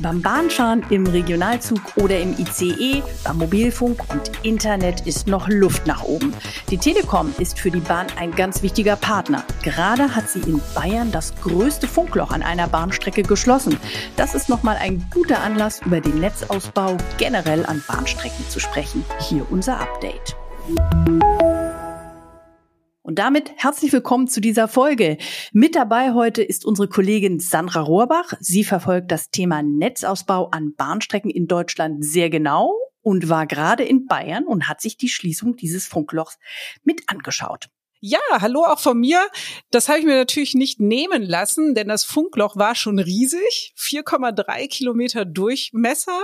Beim Bahnfahren, im Regionalzug oder im ICE, beim Mobilfunk und Internet ist noch Luft nach oben. Die Telekom ist für die Bahn ein ganz wichtiger Partner. Gerade hat sie in Bayern das größte Funkloch an einer Bahnstrecke geschlossen. Das ist nochmal ein guter Anlass, über den Netzausbau generell an Bahnstrecken zu sprechen. Hier unser Update. Und damit herzlich willkommen zu dieser Folge. Mit dabei heute ist unsere Kollegin Sandra Rohrbach. Sie verfolgt das Thema Netzausbau an Bahnstrecken in Deutschland sehr genau und war gerade in Bayern und hat sich die Schließung dieses Funklochs mit angeschaut. Ja, hallo auch von mir. Das habe ich mir natürlich nicht nehmen lassen, denn das Funkloch war schon riesig, 4,3 Kilometer Durchmesser.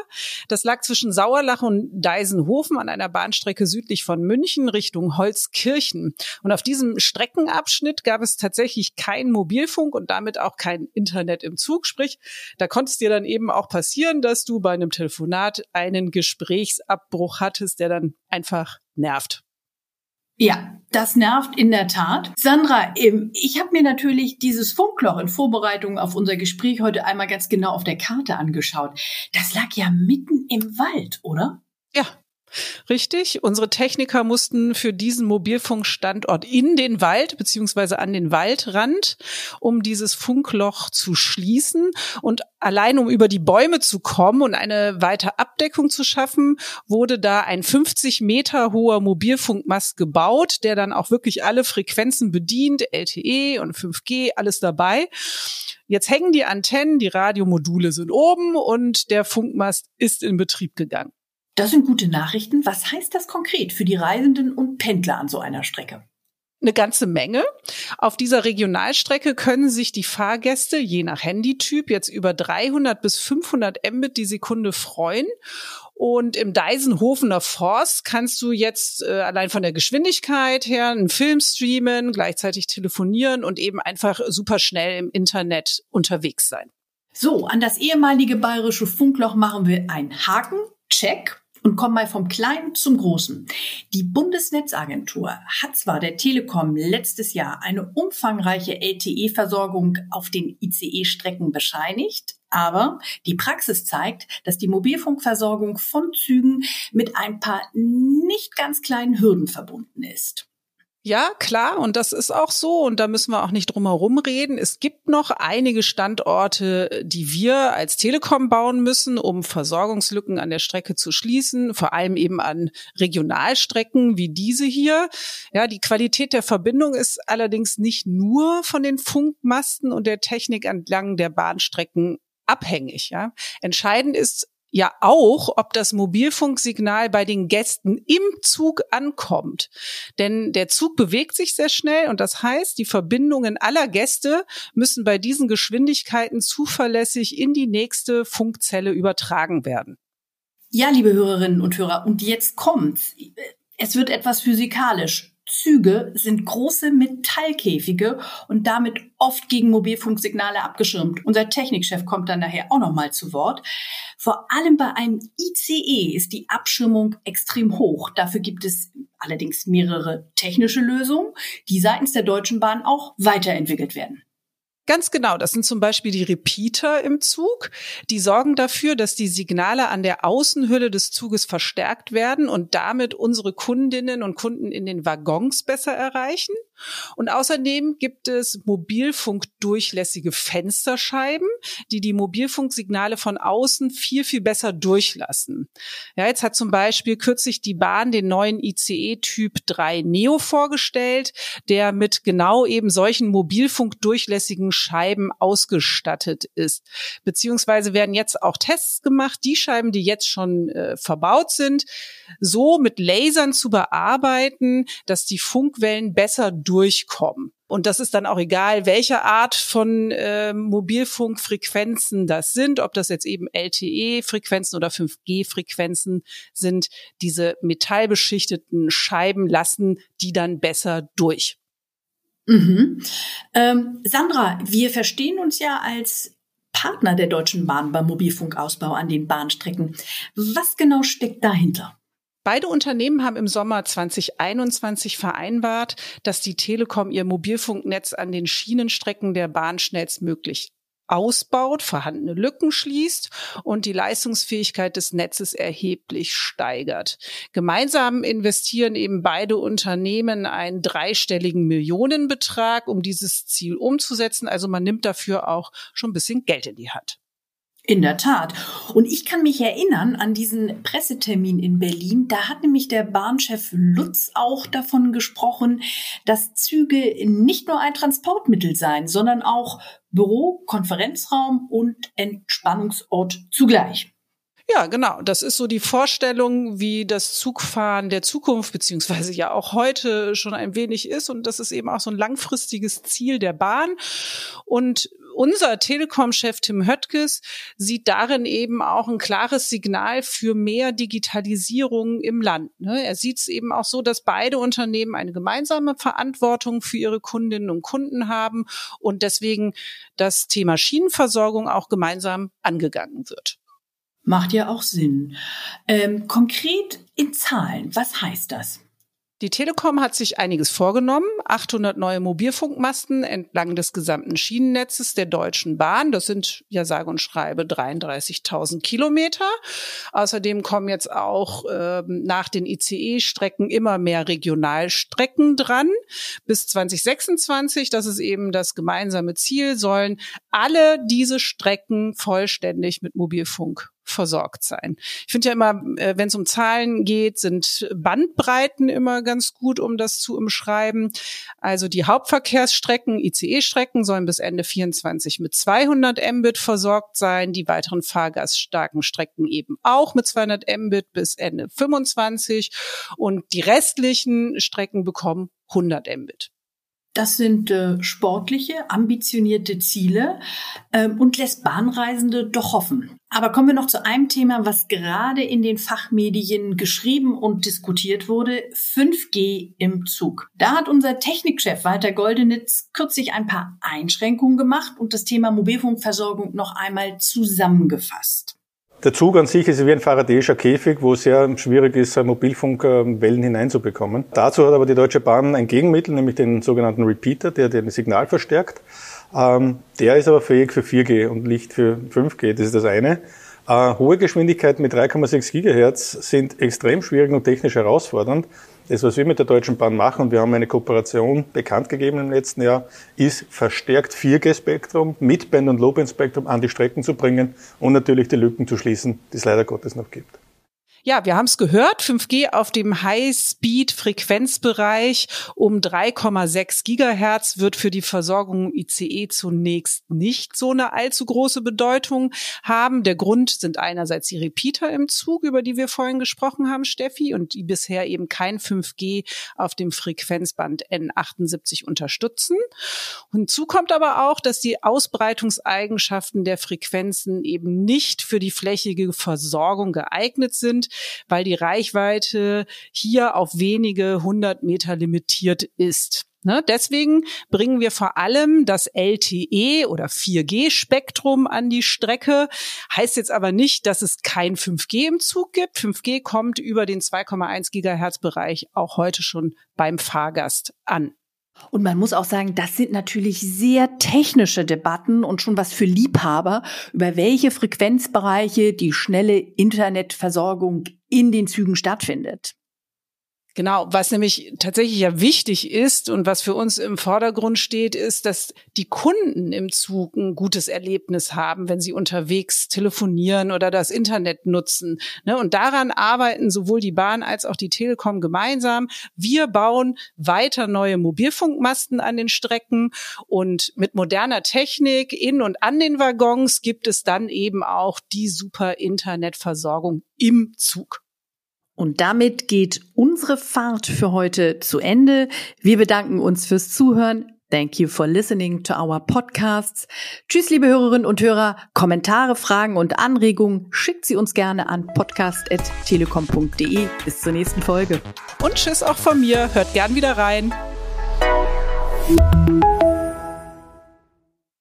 Das lag zwischen Sauerlach und Deisenhofen an einer Bahnstrecke südlich von München Richtung Holzkirchen. Und auf diesem Streckenabschnitt gab es tatsächlich kein Mobilfunk und damit auch kein Internet im Zug. Sprich, da konnte es dir dann eben auch passieren, dass du bei einem Telefonat einen Gesprächsabbruch hattest, der dann einfach nervt. Ja, das nervt in der Tat. Sandra, ähm, ich habe mir natürlich dieses Funkloch in Vorbereitung auf unser Gespräch heute einmal ganz genau auf der Karte angeschaut. Das lag ja mitten im Wald, oder? Ja, Richtig. Unsere Techniker mussten für diesen Mobilfunkstandort in den Wald beziehungsweise an den Waldrand, um dieses Funkloch zu schließen. Und allein um über die Bäume zu kommen und eine weite Abdeckung zu schaffen, wurde da ein 50 Meter hoher Mobilfunkmast gebaut, der dann auch wirklich alle Frequenzen bedient, LTE und 5G, alles dabei. Jetzt hängen die Antennen, die Radiomodule sind oben und der Funkmast ist in Betrieb gegangen. Das sind gute Nachrichten. Was heißt das konkret für die Reisenden und Pendler an so einer Strecke? eine ganze Menge. Auf dieser Regionalstrecke können sich die Fahrgäste je nach Handytyp jetzt über 300 bis 500 Mbit die Sekunde freuen. Und im Deisenhofener Forst kannst du jetzt äh, allein von der Geschwindigkeit her einen Film streamen, gleichzeitig telefonieren und eben einfach super schnell im Internet unterwegs sein. So, an das ehemalige bayerische Funkloch machen wir einen Haken. Check und kommen mal vom Kleinen zum Großen. Die Bundesnetzagentur hat zwar der Telekom letztes Jahr eine umfangreiche LTE-Versorgung auf den ICE-Strecken bescheinigt, aber die Praxis zeigt, dass die Mobilfunkversorgung von Zügen mit ein paar nicht ganz kleinen Hürden verbunden ist. Ja, klar, und das ist auch so, und da müssen wir auch nicht drum herum reden. Es gibt noch einige Standorte, die wir als Telekom bauen müssen, um Versorgungslücken an der Strecke zu schließen, vor allem eben an Regionalstrecken wie diese hier. Ja, die Qualität der Verbindung ist allerdings nicht nur von den Funkmasten und der Technik entlang der Bahnstrecken abhängig. Ja. Entscheidend ist ja auch, ob das Mobilfunksignal bei den Gästen im Zug ankommt. Denn der Zug bewegt sich sehr schnell und das heißt, die Verbindungen aller Gäste müssen bei diesen Geschwindigkeiten zuverlässig in die nächste Funkzelle übertragen werden. Ja, liebe Hörerinnen und Hörer, und jetzt kommt's. Es wird etwas physikalisch. Züge sind große Metallkäfige und damit oft gegen Mobilfunksignale abgeschirmt. Unser Technikchef kommt dann nachher auch noch mal zu Wort. Vor allem bei einem ICE ist die Abschirmung extrem hoch. Dafür gibt es allerdings mehrere technische Lösungen, die seitens der Deutschen Bahn auch weiterentwickelt werden. Ganz genau, das sind zum Beispiel die Repeater im Zug. Die sorgen dafür, dass die Signale an der Außenhülle des Zuges verstärkt werden und damit unsere Kundinnen und Kunden in den Waggons besser erreichen. Und außerdem gibt es mobilfunkdurchlässige Fensterscheiben, die die Mobilfunksignale von außen viel, viel besser durchlassen. Ja, jetzt hat zum Beispiel kürzlich die Bahn den neuen ICE Typ 3 Neo vorgestellt, der mit genau eben solchen mobilfunkdurchlässigen Scheiben ausgestattet ist. Beziehungsweise werden jetzt auch Tests gemacht, die Scheiben, die jetzt schon äh, verbaut sind, so mit Lasern zu bearbeiten, dass die Funkwellen besser durchkommen. Und das ist dann auch egal, welche Art von äh, Mobilfunkfrequenzen das sind, ob das jetzt eben LTE-Frequenzen oder 5G-Frequenzen sind. Diese metallbeschichteten Scheiben lassen die dann besser durch. Mhm. Ähm, Sandra, wir verstehen uns ja als Partner der Deutschen Bahn beim Mobilfunkausbau an den Bahnstrecken. Was genau steckt dahinter? Beide Unternehmen haben im Sommer 2021 vereinbart, dass die Telekom ihr Mobilfunknetz an den Schienenstrecken der Bahn schnellstmöglich ausbaut, vorhandene Lücken schließt und die Leistungsfähigkeit des Netzes erheblich steigert. Gemeinsam investieren eben beide Unternehmen einen dreistelligen Millionenbetrag, um dieses Ziel umzusetzen. Also man nimmt dafür auch schon ein bisschen Geld in die Hand. In der Tat. Und ich kann mich erinnern an diesen Pressetermin in Berlin. Da hat nämlich der Bahnchef Lutz auch davon gesprochen, dass Züge nicht nur ein Transportmittel seien, sondern auch Büro, Konferenzraum und Entspannungsort zugleich. Ja, genau. Das ist so die Vorstellung, wie das Zugfahren der Zukunft beziehungsweise ja auch heute schon ein wenig ist. Und das ist eben auch so ein langfristiges Ziel der Bahn. Und unser Telekom-Chef Tim Höttges sieht darin eben auch ein klares Signal für mehr Digitalisierung im Land. Ne? Er sieht es eben auch so, dass beide Unternehmen eine gemeinsame Verantwortung für ihre Kundinnen und Kunden haben und deswegen das Thema Schienenversorgung auch gemeinsam angegangen wird. Macht ja auch Sinn. Ähm, konkret in Zahlen, was heißt das? Die Telekom hat sich einiges vorgenommen. 800 neue Mobilfunkmasten entlang des gesamten Schienennetzes der Deutschen Bahn. Das sind ja sage und schreibe 33.000 Kilometer. Außerdem kommen jetzt auch äh, nach den ICE-Strecken immer mehr Regionalstrecken dran. Bis 2026, das ist eben das gemeinsame Ziel, sollen alle diese Strecken vollständig mit Mobilfunk versorgt sein. Ich finde ja immer, äh, wenn es um Zahlen geht, sind Bandbreiten immer ganz gut, um das zu umschreiben. Also die Hauptverkehrsstrecken, ICE-Strecken sollen bis Ende 24 mit 200 Mbit versorgt sein, die weiteren fahrgaststarken Strecken eben auch mit 200 Mbit bis Ende 25 und die restlichen Strecken bekommen 100 Mbit. Das sind äh, sportliche, ambitionierte Ziele äh, und lässt Bahnreisende doch hoffen. Aber kommen wir noch zu einem Thema, was gerade in den Fachmedien geschrieben und diskutiert wurde, 5G im Zug. Da hat unser Technikchef Walter Goldenitz kürzlich ein paar Einschränkungen gemacht und das Thema Mobilfunkversorgung noch einmal zusammengefasst. Der Zug an sich ist wie ein faradäischer Käfig, wo es sehr schwierig ist, Mobilfunkwellen hineinzubekommen. Dazu hat aber die Deutsche Bahn ein Gegenmittel, nämlich den sogenannten Repeater, der den Signal verstärkt. Ähm, der ist aber fähig für 4G und nicht für 5G, das ist das eine. Äh, hohe Geschwindigkeiten mit 3,6 Gigahertz sind extrem schwierig und technisch herausfordernd. Das, was wir mit der Deutschen Bahn machen, und wir haben eine Kooperation bekannt gegeben im letzten Jahr, ist verstärkt 4G-Spektrum, Midband- und Low-Band-Spektrum an die Strecken zu bringen und natürlich die Lücken zu schließen, die es leider Gottes noch gibt. Ja, wir haben es gehört, 5G auf dem High-Speed-Frequenzbereich um 3,6 Gigahertz wird für die Versorgung ICE zunächst nicht so eine allzu große Bedeutung haben. Der Grund sind einerseits die Repeater im Zug, über die wir vorhin gesprochen haben, Steffi, und die bisher eben kein 5G auf dem Frequenzband N78 unterstützen. Hinzu kommt aber auch, dass die Ausbreitungseigenschaften der Frequenzen eben nicht für die flächige Versorgung geeignet sind weil die Reichweite hier auf wenige hundert Meter limitiert ist. Ne, deswegen bringen wir vor allem das LTE oder 4G-Spektrum an die Strecke. Heißt jetzt aber nicht, dass es kein 5G im Zug gibt. 5G kommt über den 2,1 Gigahertz-Bereich auch heute schon beim Fahrgast an. Und man muss auch sagen, das sind natürlich sehr technische Debatten und schon was für Liebhaber, über welche Frequenzbereiche die schnelle Internetversorgung in den Zügen stattfindet. Genau, was nämlich tatsächlich ja wichtig ist und was für uns im Vordergrund steht, ist, dass die Kunden im Zug ein gutes Erlebnis haben, wenn sie unterwegs telefonieren oder das Internet nutzen. Ne, und daran arbeiten sowohl die Bahn als auch die Telekom gemeinsam. Wir bauen weiter neue Mobilfunkmasten an den Strecken und mit moderner Technik in und an den Waggons gibt es dann eben auch die super Internetversorgung im Zug. Und damit geht unsere Fahrt für heute zu Ende. Wir bedanken uns fürs Zuhören. Thank you for listening to our podcasts. Tschüss, liebe Hörerinnen und Hörer. Kommentare, Fragen und Anregungen schickt sie uns gerne an podcast.telekom.de. Bis zur nächsten Folge. Und tschüss auch von mir. Hört gern wieder rein.